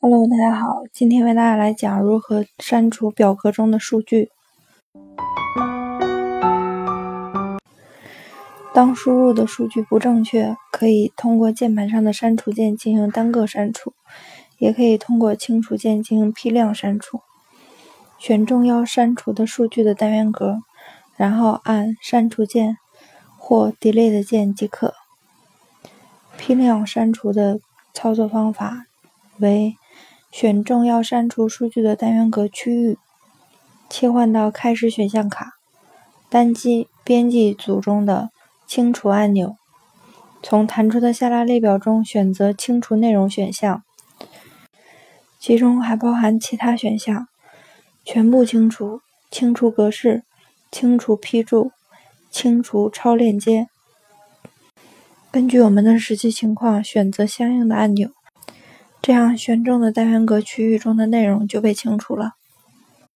Hello，大家好，今天为大家来讲如何删除表格中的数据。当输入的数据不正确，可以通过键盘上的删除键进行单个删除，也可以通过清除键进行批量删除。选中要删除的数据的单元格，然后按删除键或 Delete 键即可。批量删除的操作方法为。选中要删除数据的单元格区域，切换到开始选项卡，单击编辑组中的清除按钮，从弹出的下拉列表中选择清除内容选项，其中还包含其他选项，全部清除、清除格式、清除批注、清除超链接。根据我们的实际情况选择相应的按钮。这样，选中的单元格区域中的内容就被清除了。